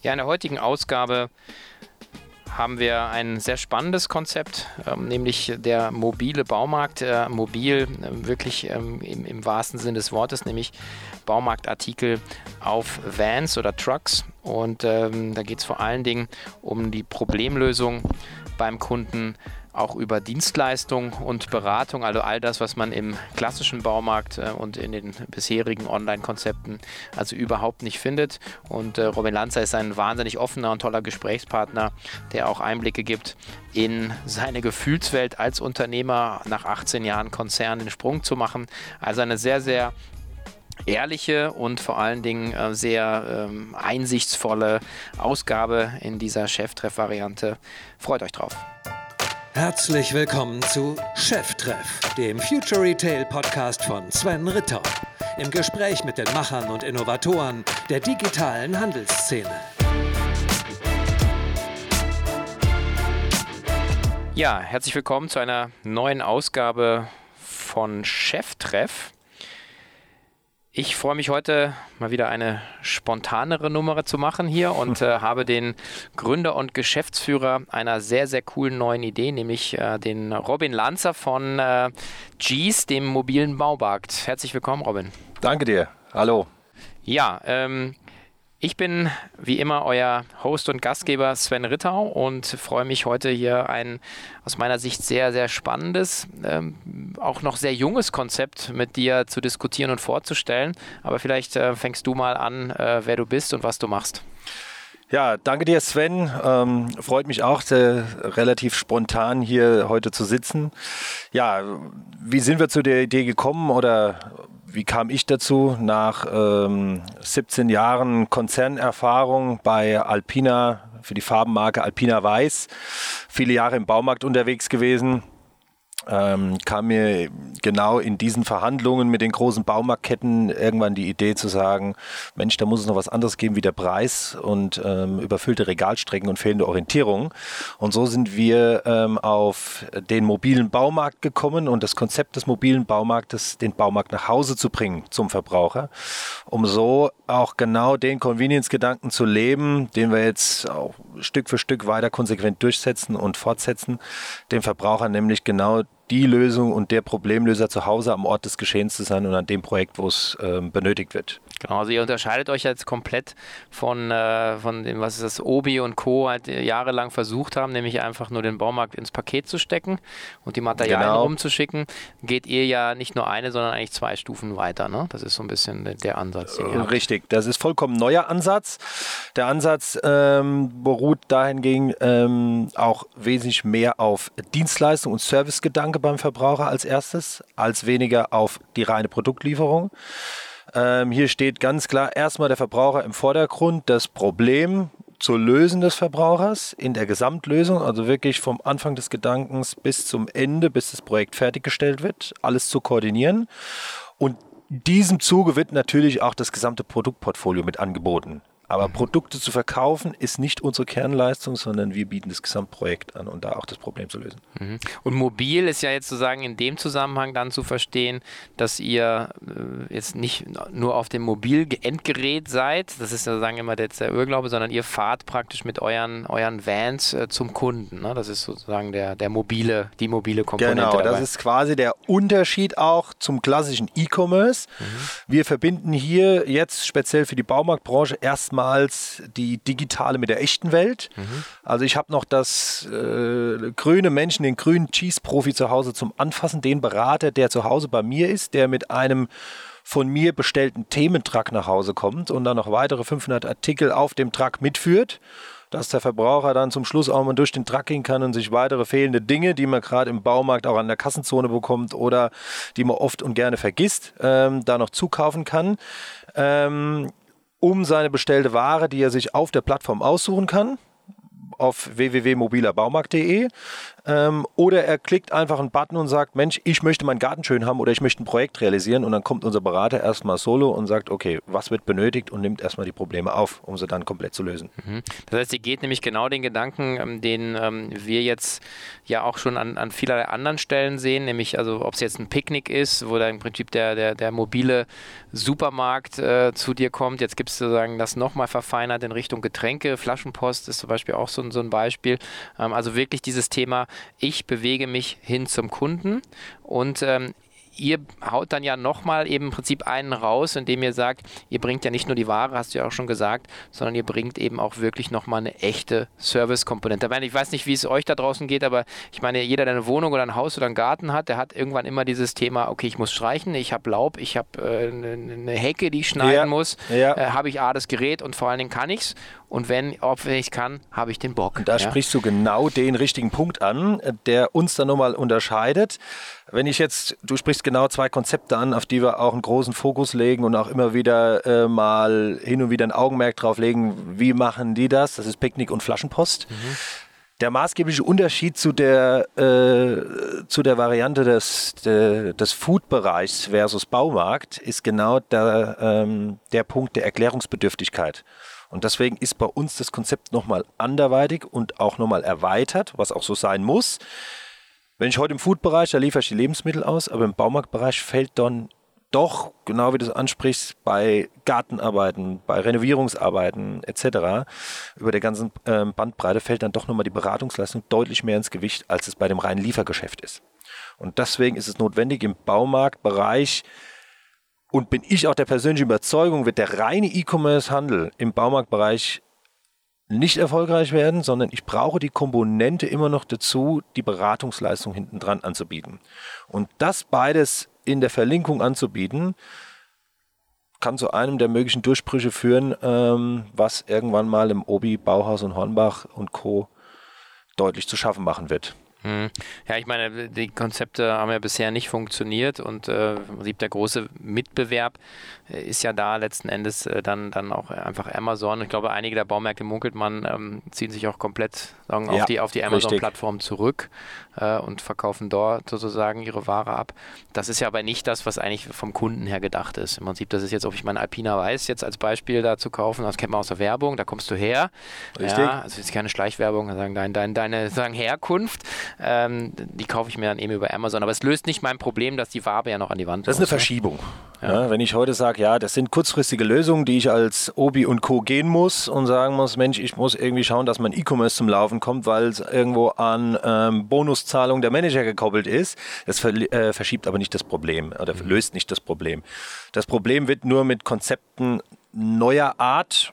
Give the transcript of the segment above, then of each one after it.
Ja, in der heutigen Ausgabe haben wir ein sehr spannendes Konzept, ähm, nämlich der mobile Baumarkt. Äh, mobil äh, wirklich ähm, im, im, wahrsten Sinne des Wortes, nämlich Baumarktartikel auf Vans oder Trucks. Und ähm, da geht es vor allen Dingen um die Problemlösung beim Kunden auch über Dienstleistung und Beratung, also all das, was man im klassischen Baumarkt äh, und in den bisherigen Online-Konzepten also überhaupt nicht findet. Und äh, Robin Lanzer ist ein wahnsinnig offener und toller Gesprächspartner, der auch Einblicke gibt in seine Gefühlswelt als Unternehmer nach 18 Jahren Konzern den Sprung zu machen. Also eine sehr, sehr ehrliche und vor allen Dingen äh, sehr ähm, einsichtsvolle Ausgabe in dieser Cheftreff-Variante. Freut euch drauf. Herzlich willkommen zu Cheftreff, dem Future Retail Podcast von Sven Ritter. Im Gespräch mit den Machern und Innovatoren der digitalen Handelsszene. Ja, herzlich willkommen zu einer neuen Ausgabe von Cheftreff. Ich freue mich heute mal wieder eine spontanere Nummer zu machen hier und äh, habe den Gründer und Geschäftsführer einer sehr, sehr coolen neuen Idee, nämlich äh, den Robin Lanzer von äh, G's, dem mobilen Baumarkt. Herzlich willkommen, Robin. Danke dir. Hallo. Ja, ähm, ich bin wie immer euer Host und Gastgeber Sven Rittau und freue mich heute hier ein aus meiner Sicht sehr, sehr spannendes, ähm, auch noch sehr junges Konzept mit dir zu diskutieren und vorzustellen. Aber vielleicht äh, fängst du mal an, äh, wer du bist und was du machst. Ja, danke dir, Sven. Ähm, freut mich auch, sehr, relativ spontan hier heute zu sitzen. Ja, wie sind wir zu der Idee gekommen oder wie kam ich dazu? Nach ähm, 17 Jahren Konzernerfahrung bei Alpina für die Farbenmarke Alpina Weiß, viele Jahre im Baumarkt unterwegs gewesen ähm, kam mir genau in diesen Verhandlungen mit den großen Baumarktketten irgendwann die Idee zu sagen, Mensch, da muss es noch was anderes geben wie der Preis und ähm, überfüllte Regalstrecken und fehlende Orientierung. Und so sind wir ähm, auf den mobilen Baumarkt gekommen und das Konzept des mobilen Baumarktes, den Baumarkt nach Hause zu bringen zum Verbraucher, um so auch genau den Convenience-Gedanken zu leben, den wir jetzt auch Stück für Stück weiter konsequent durchsetzen und fortsetzen, dem Verbraucher nämlich genau die Lösung und der Problemlöser zu Hause am Ort des Geschehens zu sein und an dem Projekt, wo es ähm, benötigt wird. Genau, also ihr unterscheidet euch jetzt komplett von, äh, von dem, was ist das, Obi und Co. halt jahrelang versucht haben, nämlich einfach nur den Baumarkt ins Paket zu stecken und die Materialien genau. rumzuschicken. Geht ihr ja nicht nur eine, sondern eigentlich zwei Stufen weiter. Ne? Das ist so ein bisschen der Ansatz. Äh, richtig, das ist vollkommen neuer Ansatz. Der Ansatz ähm, beruht dahingegen ähm, auch wesentlich mehr auf Dienstleistung und Servicegedanke beim Verbraucher als erstes, als weniger auf die reine Produktlieferung. Ähm, hier steht ganz klar erstmal der Verbraucher im Vordergrund, das Problem zu lösen des Verbrauchers in der Gesamtlösung, also wirklich vom Anfang des Gedankens bis zum Ende, bis das Projekt fertiggestellt wird, alles zu koordinieren. Und diesem Zuge wird natürlich auch das gesamte Produktportfolio mit angeboten. Aber Produkte zu verkaufen ist nicht unsere Kernleistung, sondern wir bieten das Gesamtprojekt an und da auch das Problem zu lösen. Mhm. Und mobil ist ja jetzt sozusagen in dem Zusammenhang dann zu verstehen, dass ihr äh, jetzt nicht nur auf dem Mobil-Endgerät seid, das ist ja sozusagen immer jetzt der Irrglaube, sondern ihr fahrt praktisch mit euren, euren Vans äh, zum Kunden. Ne? Das ist sozusagen der, der mobile, die mobile Komponente. Genau, das ist quasi der Unterschied auch zum klassischen E-Commerce. Mhm. Wir verbinden hier jetzt speziell für die Baumarktbranche erstmal oftmals die digitale mit der echten Welt. Mhm. Also ich habe noch das äh, grüne Menschen, den grünen Cheese-Profi zu Hause zum Anfassen, den Berater, der zu Hause bei mir ist, der mit einem von mir bestellten Thementrag nach Hause kommt und dann noch weitere 500 Artikel auf dem Truck mitführt dass der Verbraucher dann zum Schluss auch mal durch den Truck gehen kann und sich weitere fehlende Dinge, die man gerade im Baumarkt auch an der Kassenzone bekommt oder die man oft und gerne vergisst, ähm, da noch zukaufen kann. Ähm, um seine bestellte Ware, die er sich auf der Plattform aussuchen kann, auf www.mobilerbaumarkt.de ähm, oder er klickt einfach einen Button und sagt, Mensch, ich möchte meinen Garten schön haben oder ich möchte ein Projekt realisieren und dann kommt unser Berater erstmal solo und sagt, okay, was wird benötigt und nimmt erstmal die Probleme auf, um sie dann komplett zu lösen. Mhm. Das heißt, ihr geht nämlich genau den Gedanken, ähm, den ähm, wir jetzt ja auch schon an, an vielerlei anderen Stellen sehen, nämlich also ob es jetzt ein Picknick ist, wo da im Prinzip der, der, der mobile Supermarkt äh, zu dir kommt. Jetzt gibt es sozusagen das nochmal verfeinert in Richtung Getränke. Flaschenpost ist zum Beispiel auch so, so ein Beispiel. Ähm, also wirklich dieses Thema, ich bewege mich hin zum Kunden und ähm, ihr haut dann ja nochmal eben im Prinzip einen raus, indem ihr sagt, ihr bringt ja nicht nur die Ware, hast du ja auch schon gesagt, sondern ihr bringt eben auch wirklich nochmal eine echte Service-Komponente. Ich weiß nicht, wie es euch da draußen geht, aber ich meine, jeder, der eine Wohnung oder ein Haus oder einen Garten hat, der hat irgendwann immer dieses Thema, okay, ich muss streichen, ich habe Laub, ich habe äh, eine Hecke, die ich schneiden ja. muss, ja. äh, habe ich A, das Gerät und vor allen Dingen kann ich es. Und wenn, ob ich kann, habe ich den Bock. Und da ja? sprichst du genau den richtigen Punkt an, der uns dann nochmal unterscheidet. Wenn ich jetzt, du sprichst genau zwei Konzepte an, auf die wir auch einen großen Fokus legen und auch immer wieder äh, mal hin und wieder ein Augenmerk drauf legen, wie machen die das? Das ist Picknick und Flaschenpost. Mhm. Der maßgebliche Unterschied zu der, äh, zu der Variante des, de, des Food-Bereichs versus Baumarkt ist genau der, ähm, der Punkt der Erklärungsbedürftigkeit. Und deswegen ist bei uns das Konzept nochmal anderweitig und auch nochmal erweitert, was auch so sein muss. Wenn ich heute im Food-Bereich, da liefere ich die Lebensmittel aus, aber im Baumarktbereich fällt dann doch, genau wie du es ansprichst, bei Gartenarbeiten, bei Renovierungsarbeiten etc., über der ganzen äh, Bandbreite fällt dann doch nochmal die Beratungsleistung deutlich mehr ins Gewicht, als es bei dem reinen Liefergeschäft ist. Und deswegen ist es notwendig, im Baumarktbereich und bin ich auch der persönlichen Überzeugung, wird der reine E-Commerce-Handel im Baumarktbereich nicht erfolgreich werden, sondern ich brauche die Komponente immer noch dazu, die Beratungsleistung hinten dran anzubieten. Und das beides in der Verlinkung anzubieten, kann zu einem der möglichen Durchbrüche führen, ähm, was irgendwann mal im Obi, Bauhaus und Hornbach und Co. deutlich zu schaffen machen wird. Hm. Ja, ich meine, die Konzepte haben ja bisher nicht funktioniert und äh, der große Mitbewerb äh, ist ja da letzten Endes äh, dann, dann auch einfach Amazon. Ich glaube, einige der Baumärkte munkelt man, ähm, ziehen sich auch komplett sagen, ja, auf die, auf die Amazon-Plattform zurück äh, und verkaufen dort sozusagen ihre Ware ab. Das ist ja aber nicht das, was eigentlich vom Kunden her gedacht ist. Im Prinzip, das ist jetzt, ob ich meinen Alpina Weiß jetzt als Beispiel da zu kaufen, das kennt man aus der Werbung, da kommst du her. Richtig. Ja, also ist keine Schleichwerbung, sagen dein, dein, deine sagen Herkunft. Ähm, die kaufe ich mir dann eben über Amazon. Aber es löst nicht mein Problem, dass die Farbe ja noch an die Wand Das ist eine Verschiebung. Ja. Ja, wenn ich heute sage, ja, das sind kurzfristige Lösungen, die ich als Obi und Co. gehen muss und sagen muss, Mensch, ich muss irgendwie schauen, dass mein E-Commerce zum Laufen kommt, weil es irgendwo an ähm, Bonuszahlung der Manager gekoppelt ist. Das ver äh, verschiebt aber nicht das Problem oder mhm. löst nicht das Problem. Das Problem wird nur mit Konzepten neuer Art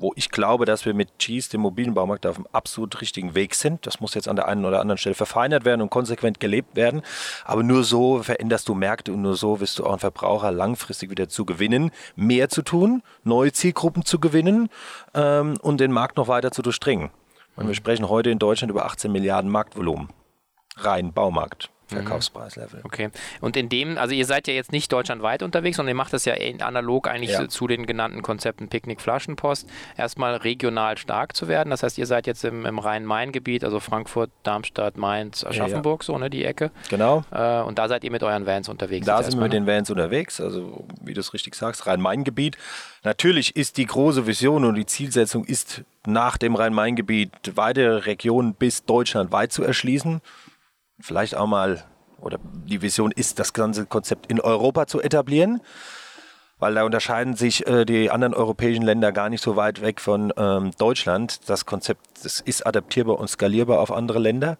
wo ich glaube, dass wir mit Cheese, dem mobilen Baumarkt, auf dem absolut richtigen Weg sind. Das muss jetzt an der einen oder anderen Stelle verfeinert werden und konsequent gelebt werden. Aber nur so veränderst du Märkte und nur so wirst du auch einen Verbraucher langfristig wieder zu gewinnen, mehr zu tun, neue Zielgruppen zu gewinnen ähm, und den Markt noch weiter zu durchdringen. Und wir sprechen heute in Deutschland über 18 Milliarden Marktvolumen. Rein Baumarkt. Verkaufspreislevel. Okay. Und in dem, also ihr seid ja jetzt nicht deutschlandweit unterwegs, sondern ihr macht das ja analog eigentlich ja. zu den genannten Konzepten Picknick, Flaschenpost, erstmal regional stark zu werden. Das heißt, ihr seid jetzt im, im Rhein-Main-Gebiet, also Frankfurt, Darmstadt, Mainz, Aschaffenburg, ja, ja. so, ne, die Ecke. Genau. Äh, und da seid ihr mit euren Vans unterwegs. Da sind wir mit ne? den Vans unterwegs, also wie du es richtig sagst, Rhein-Main-Gebiet. Natürlich ist die große Vision und die Zielsetzung ist, nach dem Rhein-Main-Gebiet weitere Regionen bis Deutschland weit zu erschließen vielleicht auch mal, oder die Vision ist, das ganze Konzept in Europa zu etablieren, weil da unterscheiden sich äh, die anderen europäischen Länder gar nicht so weit weg von ähm, Deutschland. Das Konzept das ist adaptierbar und skalierbar auf andere Länder.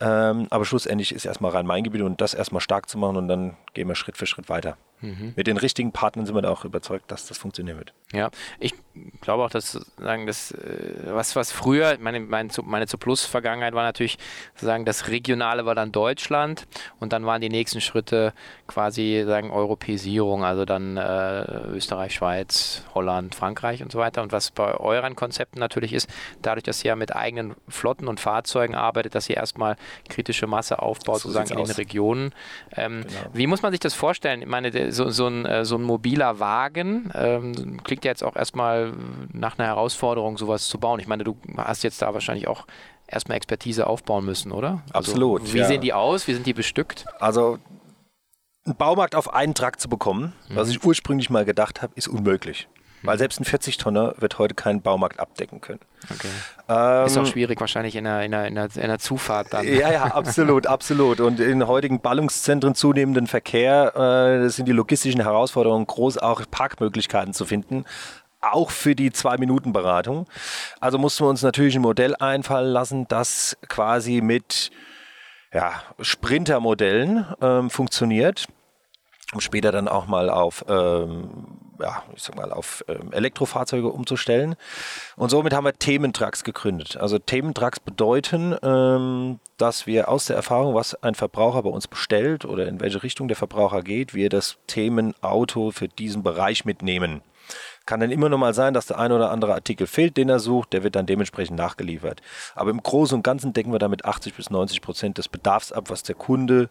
Ähm, aber schlussendlich ist erstmal Rhein-Main-Gebiet und das erstmal stark zu machen und dann gehen wir Schritt für Schritt weiter. Mhm. Mit den richtigen Partnern sind wir da auch überzeugt, dass das funktionieren wird. Ja, ich glaube auch, dass sagen, das, äh, was, was früher, meine, meine, meine zu Plus-Vergangenheit war natürlich sagen, das Regionale war dann Deutschland und dann waren die nächsten Schritte quasi sagen Europäisierung, also dann äh, Österreich, Schweiz, Holland, Frankreich und so weiter. Und was bei euren Konzepten natürlich ist, dadurch, dass ihr mit eigenen Flotten und Fahrzeugen arbeitet, dass ihr erstmal kritische Masse aufbaut, so sozusagen in aus. den Regionen. Ähm, genau. Wie muss man man sich das vorstellen? Ich meine, so, so, ein, äh, so ein mobiler Wagen ähm, klingt ja jetzt auch erstmal nach einer Herausforderung, sowas zu bauen. Ich meine, du hast jetzt da wahrscheinlich auch erstmal Expertise aufbauen müssen, oder? Also, Absolut. Wie ja. sehen die aus? Wie sind die bestückt? Also einen Baumarkt auf einen Trakt zu bekommen, mhm. was ich ursprünglich mal gedacht habe, ist unmöglich. Weil selbst ein 40-Tonner wird heute keinen Baumarkt abdecken können. Okay. Ähm, ist auch schwierig wahrscheinlich in der, in, der, in, der, in der Zufahrt dann. Ja, ja, absolut, absolut. Und in heutigen Ballungszentren zunehmenden Verkehr äh, sind die logistischen Herausforderungen groß, auch Parkmöglichkeiten zu finden auch für die Zwei-Minuten-Beratung. Also mussten wir uns natürlich ein Modell einfallen lassen, das quasi mit ja, Sprinter-Modellen ähm, funktioniert um später dann auch mal auf, ähm, ja, ich sag mal, auf ähm, Elektrofahrzeuge umzustellen. Und somit haben wir Thementrucks gegründet. Also Thementrucks bedeuten, ähm, dass wir aus der Erfahrung, was ein Verbraucher bei uns bestellt oder in welche Richtung der Verbraucher geht, wir das Themenauto für diesen Bereich mitnehmen. Kann dann immer noch mal sein, dass der ein oder andere Artikel fehlt, den er sucht, der wird dann dementsprechend nachgeliefert. Aber im Großen und Ganzen decken wir damit 80 bis 90 Prozent des Bedarfs ab, was der Kunde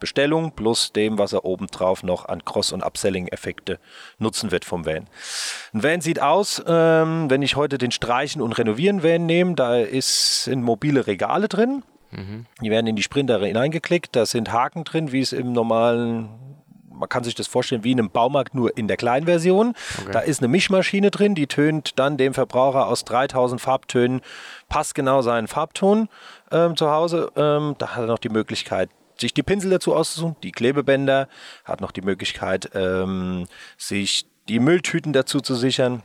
Bestellung plus dem, was er obendrauf noch an Cross- und Upselling-Effekte nutzen wird vom Van. Ein Van sieht aus, ähm, wenn ich heute den Streichen und Renovieren Van nehme, da ist, sind mobile Regale drin. Mhm. Die werden in die Sprinter hineingeklickt, da sind Haken drin, wie es im normalen man kann sich das vorstellen wie in einem Baumarkt, nur in der kleinen Version. Okay. Da ist eine Mischmaschine drin, die tönt dann dem Verbraucher aus 3000 Farbtönen passgenau seinen Farbton ähm, zu Hause. Ähm, da hat er noch die Möglichkeit, sich die Pinsel dazu auszusuchen, die Klebebänder, hat noch die Möglichkeit, ähm, sich die Mülltüten dazu zu sichern.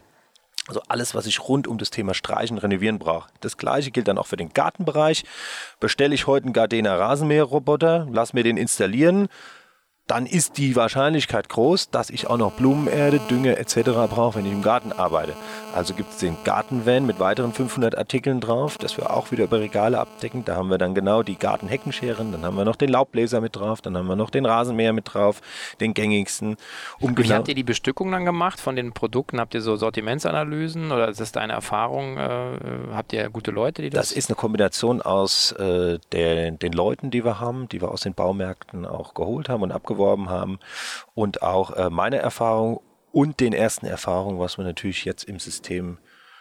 Also alles, was ich rund um das Thema Streichen, Renovieren brauche. Das gleiche gilt dann auch für den Gartenbereich. Bestelle ich heute einen Gardena Rasenmäherroboter, lass mir den installieren, dann ist die Wahrscheinlichkeit groß, dass ich auch noch Blumenerde, Dünge etc. brauche, wenn ich im Garten arbeite. Also gibt es den Gartenvan mit weiteren 500 Artikeln drauf, das wir auch wieder über Regale abdecken. Da haben wir dann genau die Gartenheckenscheren, dann haben wir noch den Laubbläser mit drauf, dann haben wir noch den Rasenmäher mit drauf, den gängigsten. Um Wie genau habt ihr die Bestückung dann gemacht von den Produkten? Habt ihr so Sortimentsanalysen oder ist das deine Erfahrung? Äh, habt ihr gute Leute, die das? Das ist eine Kombination aus äh, der, den Leuten, die wir haben, die wir aus den Baumärkten auch geholt haben und abgeworben haben und auch äh, meine Erfahrung und den ersten Erfahrungen, was wir natürlich jetzt im System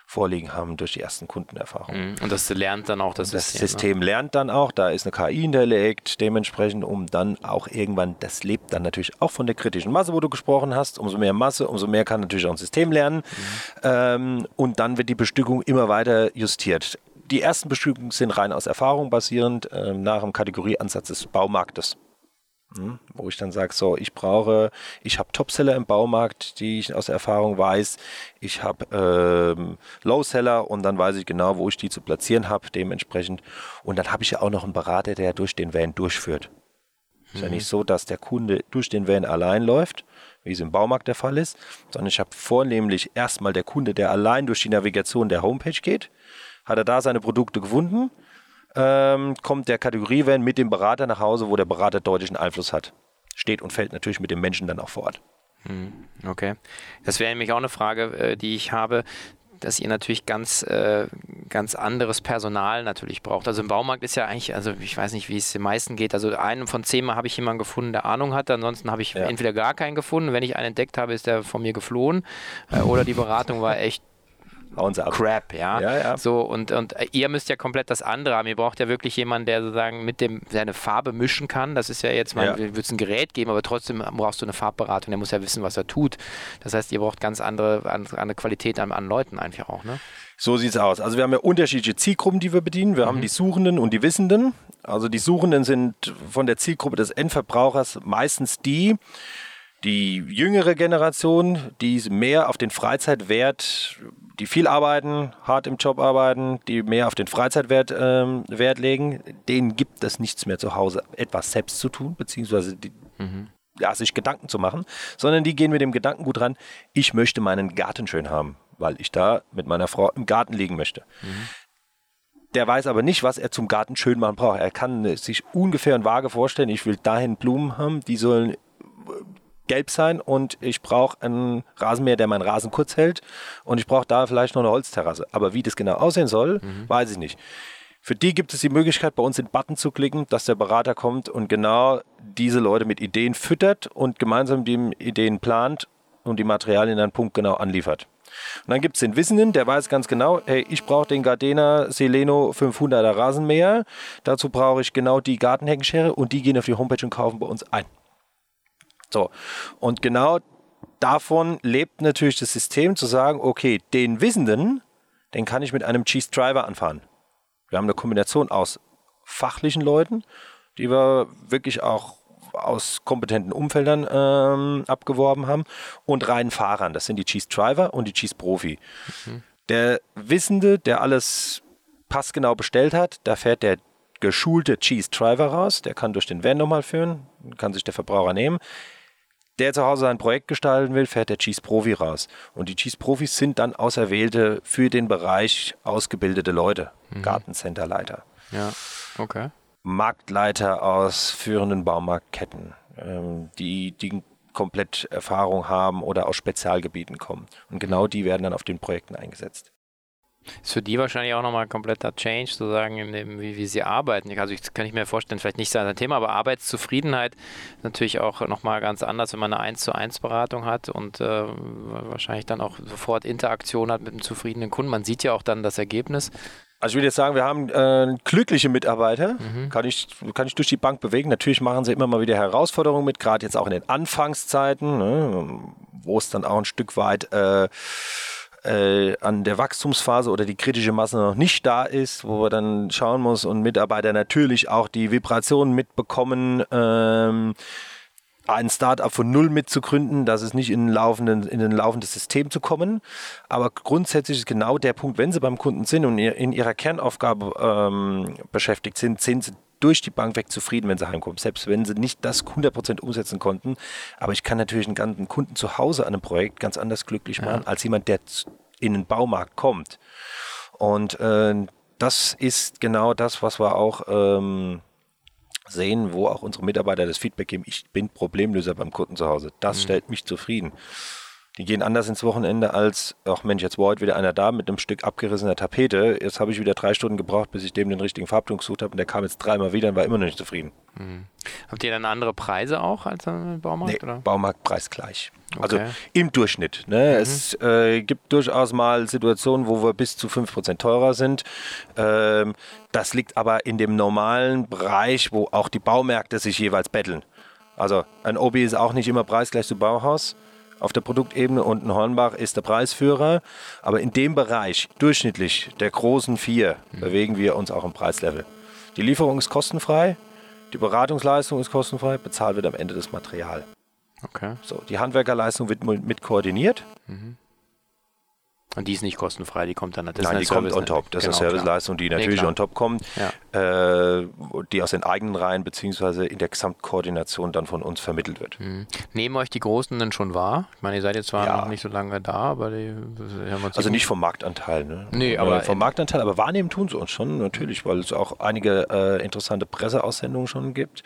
vorliegen haben durch die ersten Kundenerfahrungen. Mhm. Und das lernt dann auch das, das System. Das System ne? lernt dann auch, da ist eine KI hinterlegt, dementsprechend, um dann auch irgendwann, das lebt dann natürlich auch von der kritischen Masse, wo du gesprochen hast. Umso mehr Masse, umso mehr kann natürlich auch ein System lernen. Mhm. Ähm, und dann wird die Bestückung immer weiter justiert. Die ersten Bestückungen sind rein aus Erfahrung basierend, äh, nach dem Kategorieansatz des Baumarktes. Hm, wo ich dann sage, so, ich brauche, ich habe Topseller im Baumarkt, die ich aus Erfahrung weiß, ich habe ähm, Lowseller und dann weiß ich genau, wo ich die zu platzieren habe, dementsprechend. Und dann habe ich ja auch noch einen Berater, der durch den Van durchführt. Mhm. Ist ja mhm. nicht so, dass der Kunde durch den Van allein läuft, wie es im Baumarkt der Fall ist, sondern ich habe vornehmlich erstmal der Kunde, der allein durch die Navigation der Homepage geht, hat er da seine Produkte gefunden, ähm, kommt der Kategorievan mit dem Berater nach Hause, wo der Berater deutlichen Einfluss hat. Steht und fällt natürlich mit dem Menschen dann auch vor Ort. Hm, okay. Das wäre nämlich auch eine Frage, äh, die ich habe dass ihr natürlich ganz, äh, ganz anderes Personal natürlich braucht. Also im Baumarkt ist ja eigentlich, also ich weiß nicht, wie es den meisten geht. Also einen von zehnmal habe ich jemanden gefunden, der Ahnung hat. Ansonsten habe ich ja. entweder gar keinen gefunden. Wenn ich einen entdeckt habe, ist der von mir geflohen. Äh, oder die Beratung war echt hauen sie ab. Crap, ja. ja, ja. So, und, und ihr müsst ja komplett das andere haben. Ihr braucht ja wirklich jemanden, der sozusagen mit dem seine Farbe mischen kann. Das ist ja jetzt mal, ja. wird es ein Gerät geben, aber trotzdem brauchst du eine Farbberatung, der muss ja wissen, was er tut. Das heißt, ihr braucht ganz andere, andere Qualität an, an Leuten einfach auch, ne? So sieht es aus. Also wir haben ja unterschiedliche Zielgruppen, die wir bedienen. Wir mhm. haben die Suchenden und die Wissenden. Also die Suchenden sind von der Zielgruppe des Endverbrauchers meistens die, die jüngere Generation, die mehr auf den Freizeitwert die viel arbeiten, hart im Job arbeiten, die mehr auf den Freizeitwert ähm, Wert legen, denen gibt es nichts mehr zu Hause, etwas selbst zu tun, beziehungsweise die, mhm. ja, sich Gedanken zu machen, sondern die gehen mit dem Gedanken gut ran, ich möchte meinen Garten schön haben, weil ich da mit meiner Frau im Garten liegen möchte. Mhm. Der weiß aber nicht, was er zum Garten schön machen braucht. Er kann sich ungefähr und vage vorstellen, ich will dahin Blumen haben, die sollen gelb sein und ich brauche einen Rasenmäher, der meinen Rasen kurz hält und ich brauche da vielleicht noch eine Holzterrasse. Aber wie das genau aussehen soll, mhm. weiß ich nicht. Für die gibt es die Möglichkeit, bei uns den Button zu klicken, dass der Berater kommt und genau diese Leute mit Ideen füttert und gemeinsam die Ideen plant und die Materialien dann punktgenau anliefert. Und dann gibt es den Wissenden, der weiß ganz genau, hey, ich brauche den Gardena Seleno 500er Rasenmäher. Dazu brauche ich genau die Gartenheckenschere und die gehen auf die Homepage und kaufen bei uns ein. So, und genau davon lebt natürlich das System zu sagen, okay, den Wissenden, den kann ich mit einem Cheese Driver anfahren. Wir haben eine Kombination aus fachlichen Leuten, die wir wirklich auch aus kompetenten Umfeldern ähm, abgeworben haben und reinen Fahrern. Das sind die Cheese Driver und die Cheese Profi. Mhm. Der Wissende, der alles passgenau bestellt hat, da fährt der geschulte Cheese Driver raus. Der kann durch den Van nochmal führen, kann sich der Verbraucher nehmen. Der zu Hause ein Projekt gestalten will, fährt der Cheese Profi raus. Und die Cheese Profis sind dann auserwählte für den Bereich ausgebildete Leute mhm. Gartencenterleiter. Ja, okay. Marktleiter aus führenden Baumarktketten, ähm, die, die komplett Erfahrung haben oder aus Spezialgebieten kommen. Und genau die werden dann auf den Projekten eingesetzt. Ist für die wahrscheinlich auch nochmal ein kompletter Change, zu sagen, dem, wie, wie sie arbeiten. Also, ich kann ich mir vorstellen, vielleicht nicht sein Thema, aber Arbeitszufriedenheit ist natürlich auch nochmal ganz anders, wenn man eine 1 zu 1 Beratung hat und äh, wahrscheinlich dann auch sofort Interaktion hat mit einem zufriedenen Kunden. Man sieht ja auch dann das Ergebnis. Also ich würde jetzt sagen, wir haben äh, glückliche Mitarbeiter, mhm. kann, ich, kann ich durch die Bank bewegen. Natürlich machen sie immer mal wieder Herausforderungen mit, gerade jetzt auch in den Anfangszeiten, ne, wo es dann auch ein Stück weit äh, äh, an der Wachstumsphase oder die kritische Masse noch nicht da ist, wo man dann schauen muss und Mitarbeiter natürlich auch die Vibrationen mitbekommen. Ähm, ein Startup von null mitzugründen, das ist nicht in, laufenden, in ein laufendes System zu kommen. Aber grundsätzlich ist genau der Punkt, wenn Sie beim Kunden sind und in ihrer Kernaufgabe ähm, beschäftigt sind, sind Sie durch die Bank weg zufrieden, wenn sie heimkommen, selbst wenn sie nicht das 100% umsetzen konnten. Aber ich kann natürlich einen ganzen Kunden zu Hause an einem Projekt ganz anders glücklich machen, ja. als jemand, der in den Baumarkt kommt. Und äh, das ist genau das, was wir auch ähm, sehen, wo auch unsere Mitarbeiter das Feedback geben, ich bin Problemlöser beim Kunden zu Hause. Das mhm. stellt mich zufrieden. Die gehen anders ins Wochenende als, ach Mensch, jetzt war heute wieder einer da mit einem Stück abgerissener Tapete. Jetzt habe ich wieder drei Stunden gebraucht, bis ich dem den richtigen Farbton gesucht habe und der kam jetzt dreimal wieder und war immer noch nicht zufrieden. Mhm. Habt ihr dann andere Preise auch als im Baumarkt? Nee, oder? Baumarktpreis gleich. Also okay. Also im Durchschnitt. Ne? Mhm. Es äh, gibt durchaus mal Situationen, wo wir bis zu 5% teurer sind. Ähm, das liegt aber in dem normalen Bereich, wo auch die Baumärkte sich jeweils betteln. Also ein Obi ist auch nicht immer preisgleich zu Bauhaus auf der Produktebene und ein Hornbach ist der Preisführer. Aber in dem Bereich, durchschnittlich der großen vier, mhm. bewegen wir uns auch im Preislevel. Die Lieferung ist kostenfrei, die Beratungsleistung ist kostenfrei, bezahlt wird am Ende das Material. Okay. So, die Handwerkerleistung wird mit koordiniert. Mhm. Und die ist nicht kostenfrei, die kommt dann. Das Nein, die kommt on top. Das genau, ist eine Serviceleistung, die natürlich nee, on top kommt, ja. äh, die aus den eigenen Reihen beziehungsweise in der Gesamtkoordination dann von uns vermittelt wird. Mhm. Nehmen euch die Großen denn schon wahr? Ich meine, ihr seid jetzt zwar ja. noch nicht so lange da, aber die haben uns Also nicht vom Marktanteil, ne? Nee, aber. vom Marktanteil, aber wahrnehmen tun sie uns schon, natürlich, weil es auch einige äh, interessante Presseaussendungen schon gibt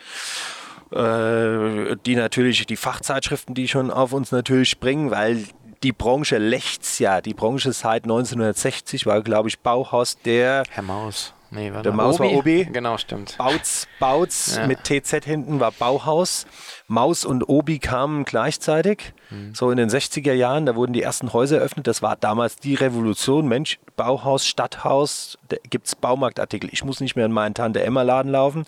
äh, die natürlich die Fachzeitschriften, die schon auf uns natürlich springen, weil die Branche lächzt ja. Die Branche seit 1960 war, glaube ich, Bauhaus der. Herr Maus. Nee, der Maus Obi? war Obi. Genau, stimmt. Bautz, Bautz ja. mit TZ hinten war Bauhaus. Maus und Obi kamen gleichzeitig, mhm. so in den 60er Jahren, da wurden die ersten Häuser eröffnet. Das war damals die Revolution. Mensch, Bauhaus, Stadthaus, da gibt es Baumarktartikel. Ich muss nicht mehr in meinen Tante-Emma-Laden laufen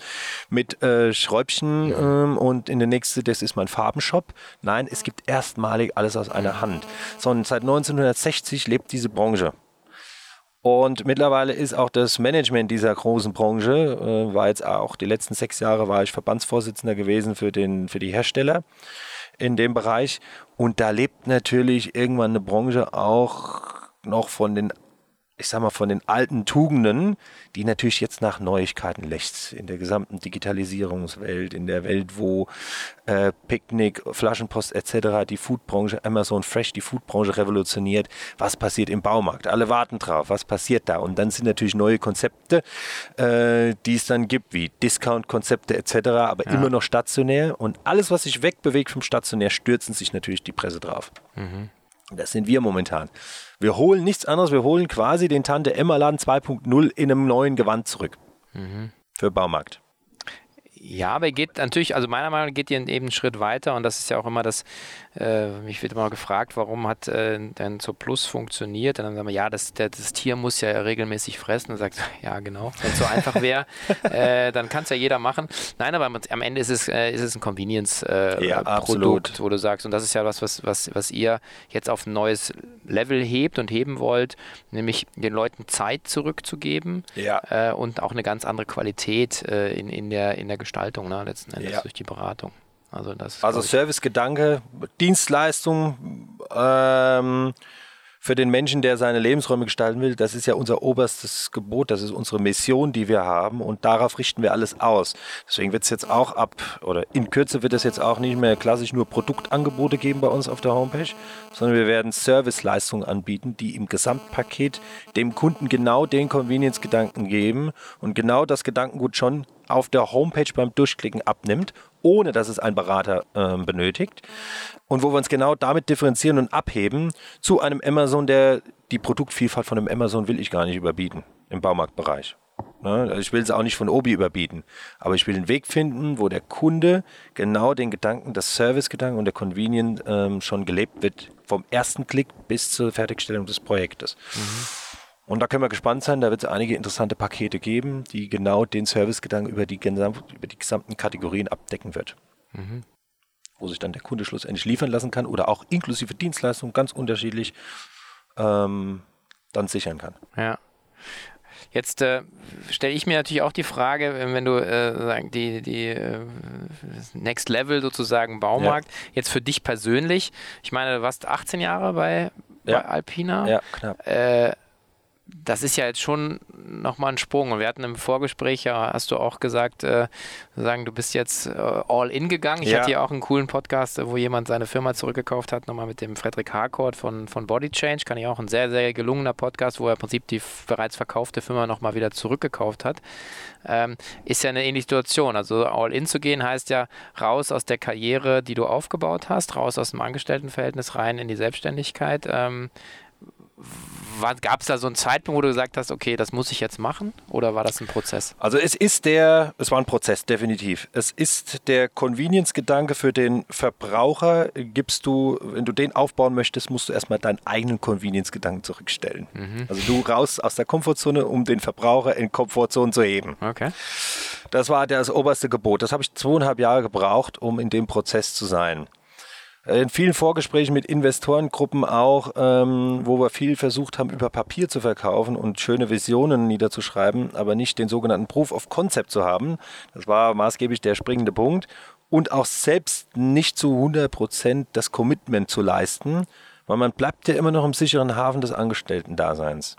mit äh, Schräubchen ja. ähm, und in der nächste, das ist mein Farbenshop. Nein, es gibt erstmalig alles aus einer Hand. So, und seit 1960 lebt diese Branche. Und mittlerweile ist auch das Management dieser großen Branche, äh, war jetzt auch die letzten sechs Jahre war ich Verbandsvorsitzender gewesen für, den, für die Hersteller in dem Bereich. Und da lebt natürlich irgendwann eine Branche auch noch von den ich sag mal, von den alten Tugenden, die natürlich jetzt nach Neuigkeiten lächzt. In der gesamten Digitalisierungswelt, in der Welt, wo äh, Picknick, Flaschenpost etc., die Foodbranche, Amazon Fresh, die Foodbranche revolutioniert. Was passiert im Baumarkt? Alle warten drauf. Was passiert da? Und dann sind natürlich neue Konzepte, äh, die es dann gibt, wie Discount-Konzepte etc., aber ja. immer noch stationär. Und alles, was sich wegbewegt vom Stationär, stürzen sich natürlich die Presse drauf. Mhm. Das sind wir momentan. Wir holen nichts anderes, wir holen quasi den Tante Emma Laden 2.0 in einem neuen Gewand zurück. Mhm. Für Baumarkt. Ja, aber er geht natürlich, also meiner Meinung nach geht ihr eben einen Schritt weiter und das ist ja auch immer das, äh, mich wird immer gefragt, warum hat äh, denn so Plus funktioniert? Und dann sagen wir, ja, das, der, das Tier muss ja regelmäßig fressen. Und sagt, ja, genau, wenn es so einfach wäre, äh, dann kann es ja jeder machen. Nein, aber am Ende ist es, äh, ist es ein Convenience-Produkt, äh, ja, wo du sagst, und das ist ja was, was, was, was ihr jetzt auf ein neues Level hebt und heben wollt, nämlich den Leuten Zeit zurückzugeben ja. Äh, und auch eine ganz andere Qualität in, in, der, in der Geschichte Gestaltung, ne, letzten Endes ja. durch die Beratung. Also, das also Servicegedanke, Dienstleistung ähm, für den Menschen, der seine Lebensräume gestalten will, das ist ja unser oberstes Gebot, das ist unsere Mission, die wir haben und darauf richten wir alles aus. Deswegen wird es jetzt auch ab, oder in Kürze wird es jetzt auch nicht mehr klassisch nur Produktangebote geben bei uns auf der Homepage, sondern wir werden Serviceleistungen anbieten, die im Gesamtpaket dem Kunden genau den Convenience-Gedanken geben und genau das Gedankengut schon auf der Homepage beim Durchklicken abnimmt, ohne dass es ein Berater äh, benötigt. Und wo wir uns genau damit differenzieren und abheben zu einem Amazon, der die Produktvielfalt von einem Amazon will ich gar nicht überbieten im Baumarktbereich. Ne? Also ich will es auch nicht von Obi überbieten, aber ich will einen Weg finden, wo der Kunde genau den Gedanken, das Service-Gedanken und der Convenience ähm, schon gelebt wird, vom ersten Klick bis zur Fertigstellung des Projektes. Mhm. Und da können wir gespannt sein, da wird es einige interessante Pakete geben, die genau den Servicegedanken über die, über die gesamten Kategorien abdecken wird. Mhm. Wo sich dann der Kunde schlussendlich liefern lassen kann oder auch inklusive Dienstleistungen ganz unterschiedlich ähm, dann sichern kann. Ja. Jetzt äh, stelle ich mir natürlich auch die Frage, wenn du äh, die, die äh, Next Level sozusagen Baumarkt, ja. jetzt für dich persönlich, ich meine, du warst 18 Jahre bei, bei ja. Alpina. Ja, knapp. Äh, das ist ja jetzt schon nochmal ein Sprung. Und wir hatten im Vorgespräch, ja, hast du auch gesagt, äh, sagen, du bist jetzt äh, all in gegangen. Ich ja. hatte hier auch einen coolen Podcast, wo jemand seine Firma zurückgekauft hat, nochmal mit dem Frederik Harcourt von, von Body Change. Kann ich auch ein sehr, sehr gelungener Podcast, wo er im Prinzip die bereits verkaufte Firma nochmal wieder zurückgekauft hat. Ähm, ist ja eine ähnliche Situation. Also all in zu gehen heißt ja raus aus der Karriere, die du aufgebaut hast, raus aus dem Angestelltenverhältnis rein in die Selbstständigkeit. Ähm, Gab es da so einen Zeitpunkt, wo du gesagt hast, okay, das muss ich jetzt machen? Oder war das ein Prozess? Also es ist der, es war ein Prozess, definitiv. Es ist der Convenience-Gedanke für den Verbraucher. Gibst du, wenn du den aufbauen möchtest, musst du erstmal deinen eigenen Convenience-Gedanken zurückstellen. Mhm. Also du raus aus der Komfortzone, um den Verbraucher in Komfortzone zu heben. Okay. Das war das oberste Gebot. Das habe ich zweieinhalb Jahre gebraucht, um in dem Prozess zu sein. Äh, in vielen Vorgesprächen mit Investorengruppen auch, ähm, wo wir viel versucht haben, über Papier zu verkaufen und schöne Visionen niederzuschreiben, aber nicht den sogenannten Proof of Concept zu haben. Das war maßgeblich der springende Punkt. Und auch selbst nicht zu 100 Prozent das Commitment zu leisten, weil man bleibt ja immer noch im sicheren Hafen des Angestellten-Daseins.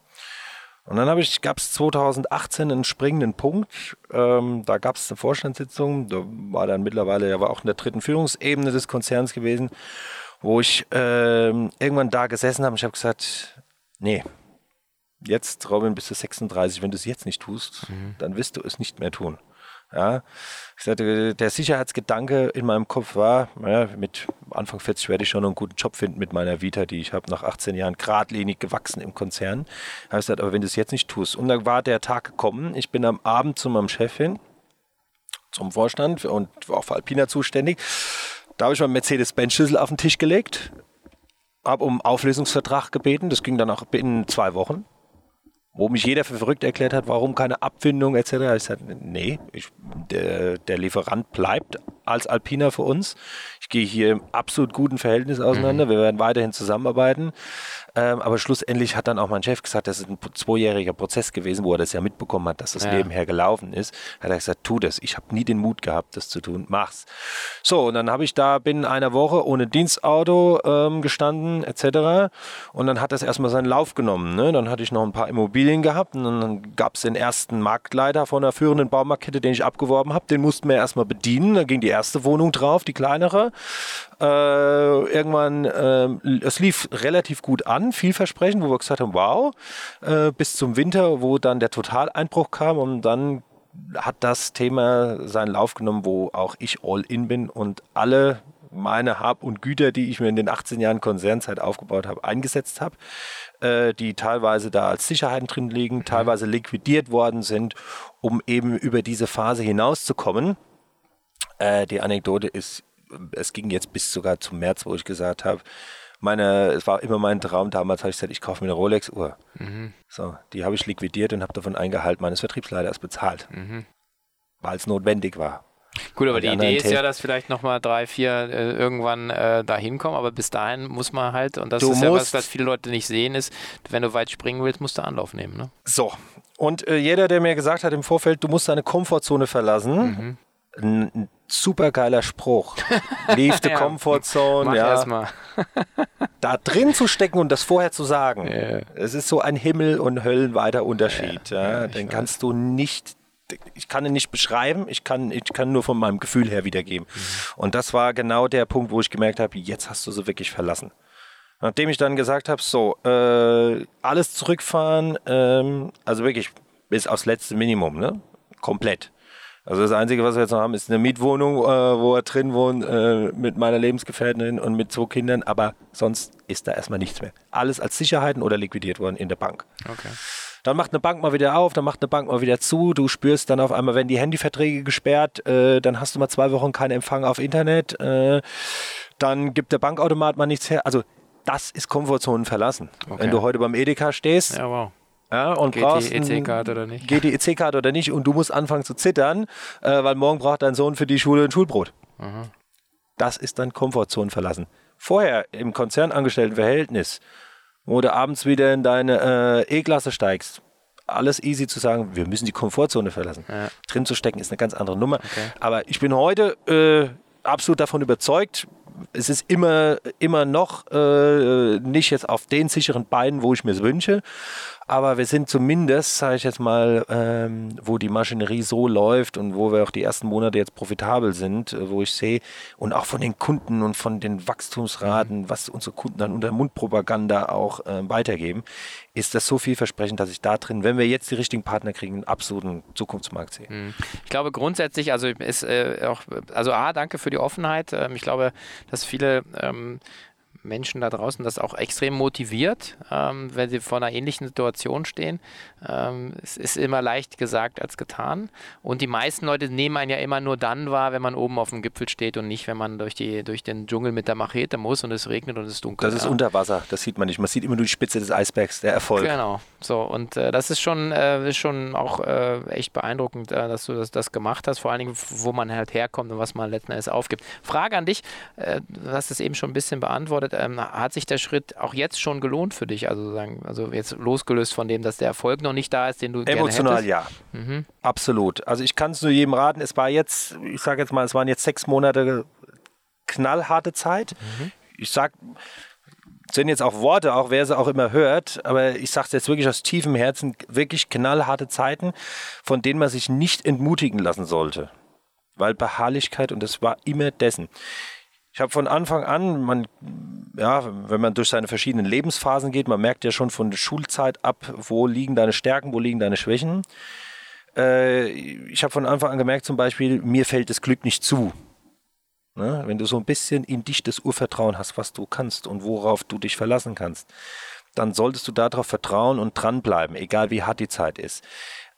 Und dann ich, gab es 2018 einen springenden Punkt. Ähm, da gab es eine Vorstandssitzung, da war dann mittlerweile, er war auch in der dritten Führungsebene des Konzerns gewesen, wo ich ähm, irgendwann da gesessen habe und ich habe gesagt, nee, jetzt Robin bist du 36, wenn du es jetzt nicht tust, mhm. dann wirst du es nicht mehr tun. Ja, ich sagte, der Sicherheitsgedanke in meinem Kopf war, naja, mit Anfang 40 werde ich schon einen guten Job finden mit meiner Vita, die ich habe nach 18 Jahren geradlinig gewachsen im Konzern. Da habe ich gesagt, aber wenn du es jetzt nicht tust. Und dann war der Tag gekommen, ich bin am Abend zu meinem Chef hin, zum Vorstand und auch für Alpina zuständig. Da habe ich meinen Mercedes-Benz-Schlüssel auf den Tisch gelegt, habe um Auflösungsvertrag gebeten, das ging dann auch binnen zwei Wochen wo mich jeder für verrückt erklärt hat, warum keine Abfindung etc. Ich sagte, nee, ich, der, der Lieferant bleibt als Alpiner für uns. Ich gehe hier im absolut guten Verhältnis auseinander. Mhm. Wir werden weiterhin zusammenarbeiten. Ähm, aber schlussendlich hat dann auch mein Chef gesagt, das ist ein zweijähriger Prozess gewesen, wo er das ja mitbekommen hat, dass das ja. nebenher gelaufen ist. Hat er gesagt, tu das. Ich habe nie den Mut gehabt, das zu tun. Mach's. So, und dann habe ich da binnen einer Woche ohne Dienstauto ähm, gestanden, etc. Und dann hat das erstmal seinen Lauf genommen. Ne? Dann hatte ich noch ein paar Immobilien gehabt und dann gab es den ersten Marktleiter von einer führenden Baumarktkette, den ich abgeworben habe. Den mussten wir erstmal bedienen. Da ging die erste Wohnung drauf, die kleinere. Äh, irgendwann, äh, es lief relativ gut an, vielversprechend, wo wir gesagt haben, wow, äh, bis zum Winter, wo dann der Totaleinbruch kam und dann hat das Thema seinen Lauf genommen, wo auch ich all in bin und alle meine Hab und Güter, die ich mir in den 18 Jahren Konzernzeit aufgebaut habe, eingesetzt habe, äh, die teilweise da als Sicherheiten drin liegen, mhm. teilweise liquidiert worden sind, um eben über diese Phase hinauszukommen. Äh, die Anekdote ist, es ging jetzt bis sogar zum März, wo ich gesagt habe, meine, es war immer mein Traum, damals habe ich gesagt, ich kaufe mir eine Rolex-Uhr. Mhm. So, die habe ich liquidiert und habe davon ein Gehalt meines Vertriebsleiters bezahlt, mhm. weil es notwendig war. Gut, aber die, die Idee ist ja, dass vielleicht nochmal drei, vier äh, irgendwann äh, da hinkommen, aber bis dahin muss man halt, und das du ist ja was, was viele Leute nicht sehen, ist, wenn du weit springen willst, musst du Anlauf nehmen. Ne? So, und äh, jeder, der mir gesagt hat im Vorfeld, du musst deine Komfortzone verlassen, mhm. Super geiler Spruch. Leave the ja, Comfort Zone. Mach ja. erstmal. da drin zu stecken und das vorher zu sagen, yeah. es ist so ein Himmel- und Höllenweiter Unterschied. Ja, ja, den kannst du nicht ich kann ihn nicht beschreiben, ich kann, ich kann nur von meinem Gefühl her wiedergeben. Mhm. Und das war genau der Punkt, wo ich gemerkt habe, jetzt hast du sie wirklich verlassen. Nachdem ich dann gesagt habe, so, äh, alles zurückfahren, ähm, also wirklich bis aufs letzte Minimum, ne? Komplett. Also das Einzige, was wir jetzt noch haben, ist eine Mietwohnung, äh, wo er drin wohnt, äh, mit meiner Lebensgefährtin und mit zwei Kindern, aber sonst ist da erstmal nichts mehr. Alles als Sicherheiten oder liquidiert worden in der Bank. Okay. Dann macht eine Bank mal wieder auf, dann macht eine Bank mal wieder zu. Du spürst dann auf einmal, wenn die Handyverträge gesperrt, äh, dann hast du mal zwei Wochen keinen Empfang auf Internet. Äh, dann gibt der Bankautomat mal nichts her. Also das ist Komfortzonen verlassen. Okay. Wenn du heute beim Edeka stehst, ja, wow. Ja, und geht brauchst die EC-Karte oder nicht? Geht die EC-Karte oder nicht und du musst anfangen zu zittern, äh, weil morgen braucht dein Sohn für die Schule ein Schulbrot. Mhm. Das ist dann Komfortzone verlassen. Vorher im Konzernangestelltenverhältnis wo du abends wieder in deine äh, E-Klasse steigst, alles easy zu sagen, wir müssen die Komfortzone verlassen. Ja. Drin zu stecken ist eine ganz andere Nummer. Okay. Aber ich bin heute äh, absolut davon überzeugt, es ist immer, immer noch äh, nicht jetzt auf den sicheren Beinen, wo ich mir es wünsche. Aber wir sind zumindest, sage ich jetzt mal, ähm, wo die Maschinerie so läuft und wo wir auch die ersten Monate jetzt profitabel sind, äh, wo ich sehe und auch von den Kunden und von den Wachstumsraten, was unsere Kunden dann unter Mundpropaganda auch äh, weitergeben, ist das so vielversprechend, dass ich da drin, wenn wir jetzt die richtigen Partner kriegen, einen absoluten Zukunftsmarkt sehe. Mhm. Ich glaube grundsätzlich, also ist äh, auch, also A, danke für die Offenheit. Ähm, ich glaube, dass viele ähm, Menschen da draußen das auch extrem motiviert, ähm, wenn sie vor einer ähnlichen Situation stehen. Ähm, es ist immer leicht gesagt als getan. Und die meisten Leute nehmen einen ja immer nur dann wahr, wenn man oben auf dem Gipfel steht und nicht, wenn man durch, die, durch den Dschungel mit der Machete muss und es regnet und es ist dunkel. Das ist ja. unter Wasser, das sieht man nicht. Man sieht immer nur die Spitze des Eisbergs, der Erfolg. Genau, so und äh, das ist schon, äh, ist schon auch äh, echt beeindruckend, äh, dass du das, das gemacht hast, vor allen Dingen, wo man halt herkommt und was man letzten Endes aufgibt. Frage an dich, äh, du hast es eben schon ein bisschen beantwortet ähm, hat sich der Schritt auch jetzt schon gelohnt für dich? Also, sagen, also jetzt losgelöst von dem, dass der Erfolg noch nicht da ist, den du Emotional ja. Mhm. Absolut. Also ich kann es nur jedem raten. Es war jetzt, ich sage jetzt mal, es waren jetzt sechs Monate knallharte Zeit. Mhm. Ich sage, sind jetzt auch Worte, auch wer sie auch immer hört, aber ich sage es jetzt wirklich aus tiefem Herzen, wirklich knallharte Zeiten, von denen man sich nicht entmutigen lassen sollte. Weil Beharrlichkeit, und das war immer dessen. Ich habe von Anfang an, man, ja, wenn man durch seine verschiedenen Lebensphasen geht, man merkt ja schon von der Schulzeit ab, wo liegen deine Stärken, wo liegen deine Schwächen. Äh, ich habe von Anfang an gemerkt, zum Beispiel, mir fällt das Glück nicht zu. Ne? Wenn du so ein bisschen in dich das Urvertrauen hast, was du kannst und worauf du dich verlassen kannst, dann solltest du darauf vertrauen und dranbleiben, egal wie hart die Zeit ist.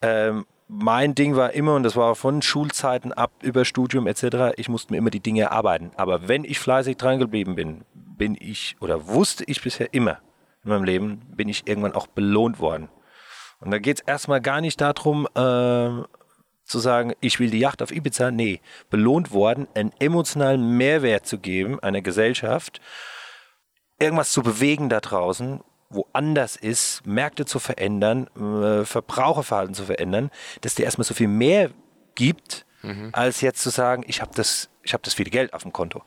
Ähm, mein Ding war immer, und das war von Schulzeiten ab über Studium etc., ich musste mir immer die Dinge erarbeiten. Aber wenn ich fleißig dran geblieben bin, bin ich, oder wusste ich bisher immer in meinem Leben, bin ich irgendwann auch belohnt worden. Und da geht es erstmal gar nicht darum, äh, zu sagen, ich will die Yacht auf Ibiza. Nee, belohnt worden, einen emotionalen Mehrwert zu geben einer Gesellschaft, irgendwas zu bewegen da draußen, woanders ist, Märkte zu verändern, äh, Verbraucherverhalten zu verändern, dass dir erstmal so viel mehr gibt, mhm. als jetzt zu sagen, ich habe das, ich habe das viele Geld auf dem Konto.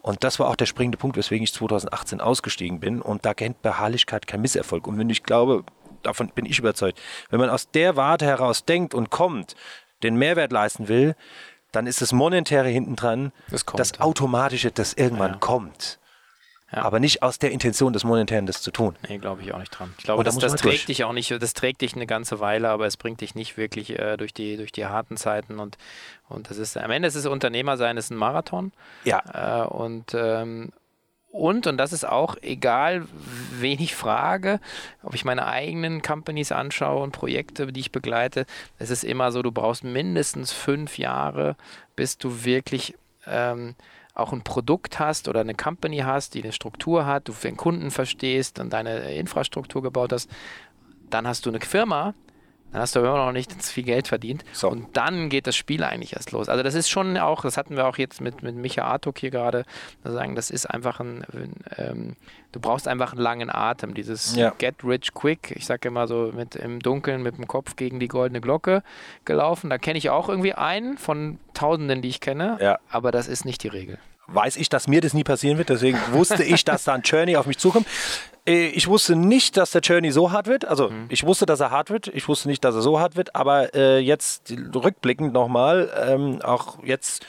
Und das war auch der springende Punkt, weswegen ich 2018 ausgestiegen bin. Und da kennt Beharrlichkeit kein Misserfolg. Und wenn ich glaube, davon bin ich überzeugt, wenn man aus der Warte heraus denkt und kommt, den Mehrwert leisten will, dann ist das Monetäre hintendran, das, das Automatische, das irgendwann ja. kommt. Ja. Aber nicht aus der Intention des Monetären, das zu tun. Nee, glaube ich auch nicht dran. Ich glaube, das, das trägt durch. dich auch nicht, das trägt dich eine ganze Weile, aber es bringt dich nicht wirklich äh, durch, die, durch die harten Zeiten und, und das ist, am Ende ist es Unternehmer sein, ist ein Marathon. Ja. Äh, und, ähm, und, und das ist auch egal, wen ich frage, ob ich meine eigenen Companies anschaue und Projekte, die ich begleite, es ist immer so, du brauchst mindestens fünf Jahre, bis du wirklich ähm, auch ein Produkt hast oder eine Company hast, die eine Struktur hat, du für den Kunden verstehst und deine Infrastruktur gebaut hast, dann hast du eine Firma, dann hast du immer noch nicht viel Geld verdient. So. Und dann geht das Spiel eigentlich erst los. Also das ist schon auch, das hatten wir auch jetzt mit, mit Micha Artuk hier gerade, sagen, das ist einfach ein, ähm, du brauchst einfach einen langen Atem. Dieses ja. Get Rich Quick, ich sage immer so mit im Dunkeln mit dem Kopf gegen die goldene Glocke gelaufen. Da kenne ich auch irgendwie einen von Tausenden, die ich kenne, ja. aber das ist nicht die Regel weiß ich, dass mir das nie passieren wird. Deswegen wusste ich, dass da ein Journey auf mich zukommt. Äh, ich wusste nicht, dass der Journey so hart wird. Also mhm. ich wusste, dass er hart wird. Ich wusste nicht, dass er so hart wird. Aber äh, jetzt rückblickend nochmal, ähm, auch jetzt,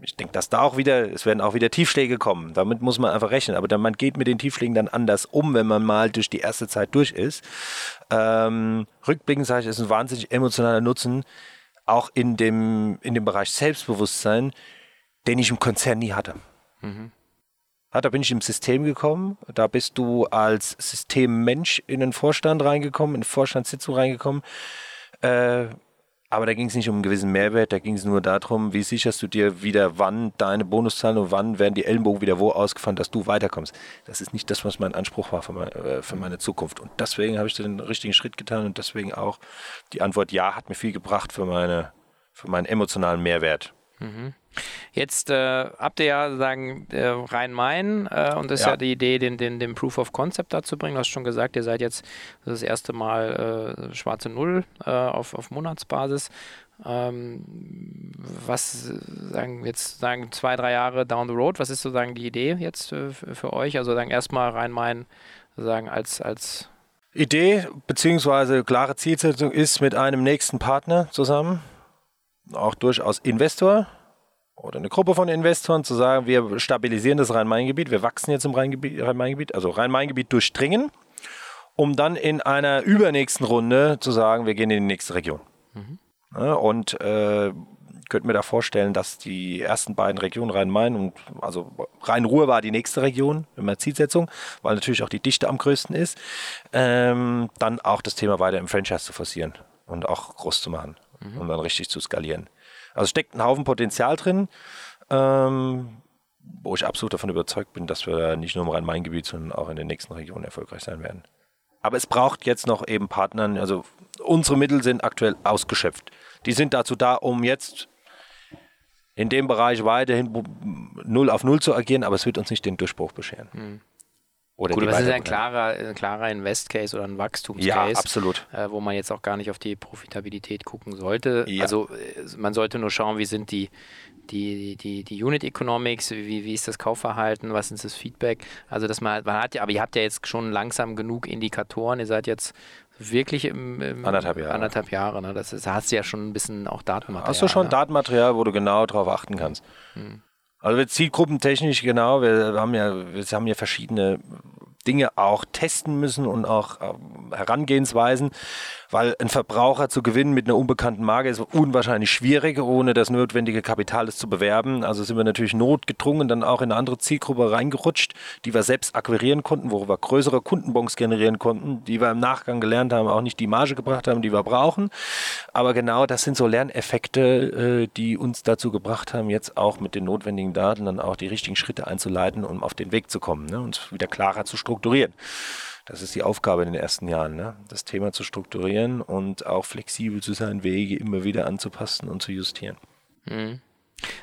ich denke, dass da auch wieder, es werden auch wieder Tiefschläge kommen. Damit muss man einfach rechnen. Aber dann, man geht mit den Tiefschlägen dann anders um, wenn man mal durch die erste Zeit durch ist. Ähm, rückblickend sage ich, ist ein wahnsinnig emotionaler Nutzen, auch in dem, in dem Bereich Selbstbewusstsein den ich im Konzern nie hatte. Mhm. Ja, da bin ich im System gekommen. Da bist du als Systemmensch in den Vorstand reingekommen, in die Vorstandssitzung reingekommen. Äh, aber da ging es nicht um einen gewissen Mehrwert, da ging es nur darum, wie sicherst du dir wieder, wann deine Bonuszahlen und wann werden die Ellenbogen wieder wo ausgefahren, dass du weiterkommst. Das ist nicht das, was mein Anspruch war für, meine, äh, für meine Zukunft. Und deswegen habe ich den richtigen Schritt getan und deswegen auch die Antwort Ja hat mir viel gebracht für, meine, für meinen emotionalen Mehrwert. Mhm. Jetzt äh, habt ihr ja sagen äh, Rhein-Main äh, und das ja. ist ja die Idee, den, den, den Proof of Concept da zu bringen. Du hast schon gesagt, ihr seid jetzt das erste Mal äh, schwarze Null äh, auf, auf Monatsbasis. Ähm, was sagen jetzt sagen zwei, drei Jahre down the road, was ist sozusagen die Idee jetzt äh, für, euch? Also sagen erstmal Rhein-Main sagen als, als Idee beziehungsweise klare Zielsetzung ist mit einem nächsten Partner zusammen, auch durchaus Investor oder eine Gruppe von Investoren zu sagen, wir stabilisieren das Rhein-Main-Gebiet, wir wachsen jetzt im Rhein-Main-Gebiet, also Rhein-Main-Gebiet durchdringen, um dann in einer übernächsten Runde zu sagen, wir gehen in die nächste Region. Mhm. Ja, und äh, könnte mir da vorstellen, dass die ersten beiden Regionen Rhein-Main und also Rhein-Ruhr war die nächste Region in der Zielsetzung, weil natürlich auch die Dichte am größten ist, ähm, dann auch das Thema weiter im Franchise zu forcieren und auch groß zu machen mhm. und dann richtig zu skalieren. Also steckt ein Haufen Potenzial drin, ähm, wo ich absolut davon überzeugt bin, dass wir nicht nur im Rhein-Main-Gebiet, sondern auch in den nächsten Regionen erfolgreich sein werden. Aber es braucht jetzt noch eben Partnern, also unsere Mittel sind aktuell ausgeschöpft. Die sind dazu da, um jetzt in dem Bereich weiterhin null auf null zu agieren, aber es wird uns nicht den Durchbruch bescheren. Mhm. Oder Gut, das ist ein klarer, ein klarer Invest-Case oder ein Wachstumscase. Ja, absolut. Äh, wo man jetzt auch gar nicht auf die Profitabilität gucken sollte. Ja. Also äh, man sollte nur schauen, wie sind die, die, die, die Unit Economics, wie, wie ist das Kaufverhalten, was ist das Feedback. Also dass man, man hat ja, aber ihr habt ja jetzt schon langsam genug Indikatoren, ihr seid jetzt wirklich im, im anderthalb Jahre. Anderthalb Jahre ne? Das ist, da hast du ja schon ein bisschen auch Datenmaterial. Hast du schon ne? Datenmaterial, wo du genau darauf achten kannst. Hm. Also zielgruppentechnisch genau, wir haben ja, wir haben ja verschiedene Dinge auch testen müssen und auch äh, Herangehensweisen, weil ein Verbraucher zu gewinnen mit einer unbekannten Marke ist unwahrscheinlich schwierig, ohne das notwendige Kapital es zu bewerben. Also sind wir natürlich notgedrungen dann auch in eine andere Zielgruppe reingerutscht, die wir selbst akquirieren konnten, wo wir größere Kundenbons generieren konnten, die wir im Nachgang gelernt haben, auch nicht die Marge gebracht haben, die wir brauchen. Aber genau das sind so Lerneffekte, äh, die uns dazu gebracht haben, jetzt auch mit den notwendigen Daten dann auch die richtigen Schritte einzuleiten, um auf den Weg zu kommen, ne? uns wieder klarer zu strukturieren strukturieren. Das ist die Aufgabe in den ersten Jahren, ne? das Thema zu strukturieren und auch flexibel zu sein, Wege immer wieder anzupassen und zu justieren. Mhm.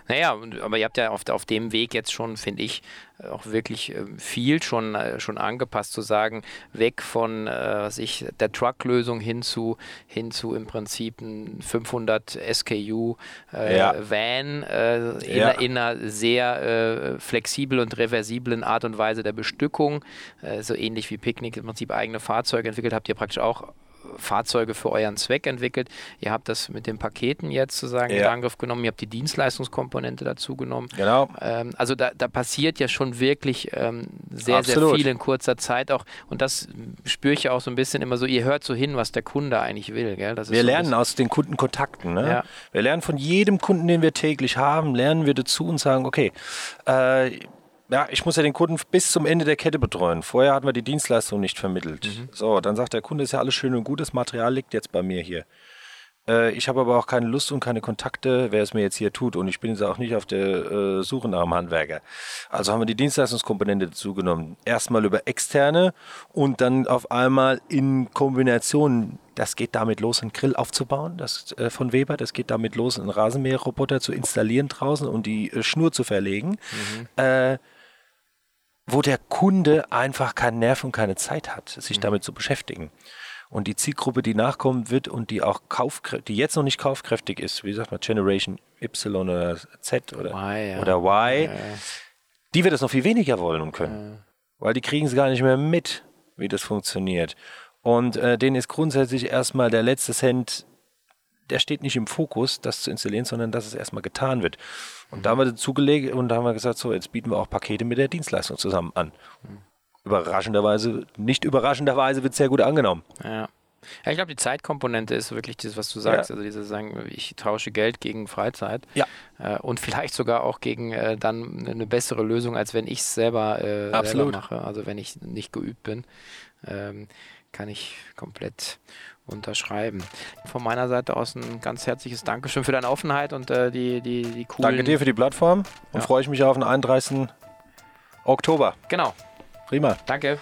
Naja, aber ihr habt ja auf, auf dem Weg jetzt schon, finde ich, auch wirklich ähm, viel schon, äh, schon angepasst zu sagen, weg von äh, was ich, der Truck-Lösung hin zu, hin zu im Prinzip ein 500 SKU äh, ja. Van äh, in, ja. in, einer sehr äh, flexiblen und reversiblen Art und Weise der Bestückung, äh, so ähnlich wie Picknick im Prinzip eigene Fahrzeuge entwickelt, habt ihr praktisch auch Fahrzeuge für euren Zweck entwickelt. Ihr habt das mit den Paketen jetzt sozusagen Ja. in Angriff genommen. Ihr habt die Dienstleistungskomponente dazu genommen. Genau. Ähm, also da, da passiert ja schon wirklich ähm, sehr, Absolut. sehr viel in kurzer Zeit auch. Und das spüre ich ja auch so ein bisschen immer so, ihr hört so hin, was der Kunde eigentlich will. Gell? Wir so lernen aus den Kundenkontakten. Ne? Ja. Wir lernen von jedem Kunden, den wir täglich haben, lernen wir dazu und sagen, okay, äh, ja, ich muss ja den Kunden bis zum Ende der Kette betreuen. Vorher hatten wir die Dienstleistung nicht vermittelt. Mhm. So, dann sagt der Kunde, ist ja alles schön und gut, das Material liegt jetzt bei mir hier. Äh, ich habe aber auch keine Lust und keine Kontakte, wer es mir jetzt hier tut. Und ich bin jetzt auch nicht auf der äh, Suche nach einem Handwerker. Also haben wir die Dienstleistungskomponente dazu genommen. Erstmal über externe und dann auf einmal in Kombination. Das geht damit los, einen Grill aufzubauen, das äh, von Weber. Das geht damit los, einen Rasenmäherroboter zu installieren draußen und die äh, Schnur zu verlegen. Äh, wo der Kunde einfach keinen Nerv und keine Zeit hat, sich damit zu beschäftigen. Und die Zielgruppe, die nachkommen wird und die auch kaufkräftig, die jetzt noch nicht kaufkräftig ist, wie sagt man, Generation Y oder Z oder Y, ja. oder Y, die wird es noch viel weniger wollen und können. Weil die kriegen es gar nicht mehr mit, wie das funktioniert. Und äh, denen ist grundsätzlich erstmal der letzte Cent, der steht nicht im Fokus, das zu installieren, sondern dass es erstmal getan wird. Und da haben wir dazu gelegt und da haben wir gesagt, so, jetzt bieten wir auch Pakete mit der Dienstleistung zusammen an. Überraschenderweise, nicht überraschenderweise wird es sehr gut angenommen. Ja. Ja, ich glaube, die Zeitkomponente ist wirklich das, was du sagst. Also diese sagen, ich tausche Geld gegen Freizeit. Ja. Äh, und vielleicht sogar auch gegen äh, dann eine bessere Lösung, als wenn ich es selber, äh, selber Absolut. mache. Also wenn ich nicht geübt bin, ähm, kann ich komplett unterschreiben. Von meiner Seite aus ein ganz herzliches Dankeschön für deine Offenheit und äh, die, die, die coolen... Danke dir für die Plattform und Ja. freue ich mich auf den 31. Oktober. Genau. Prima. Danke.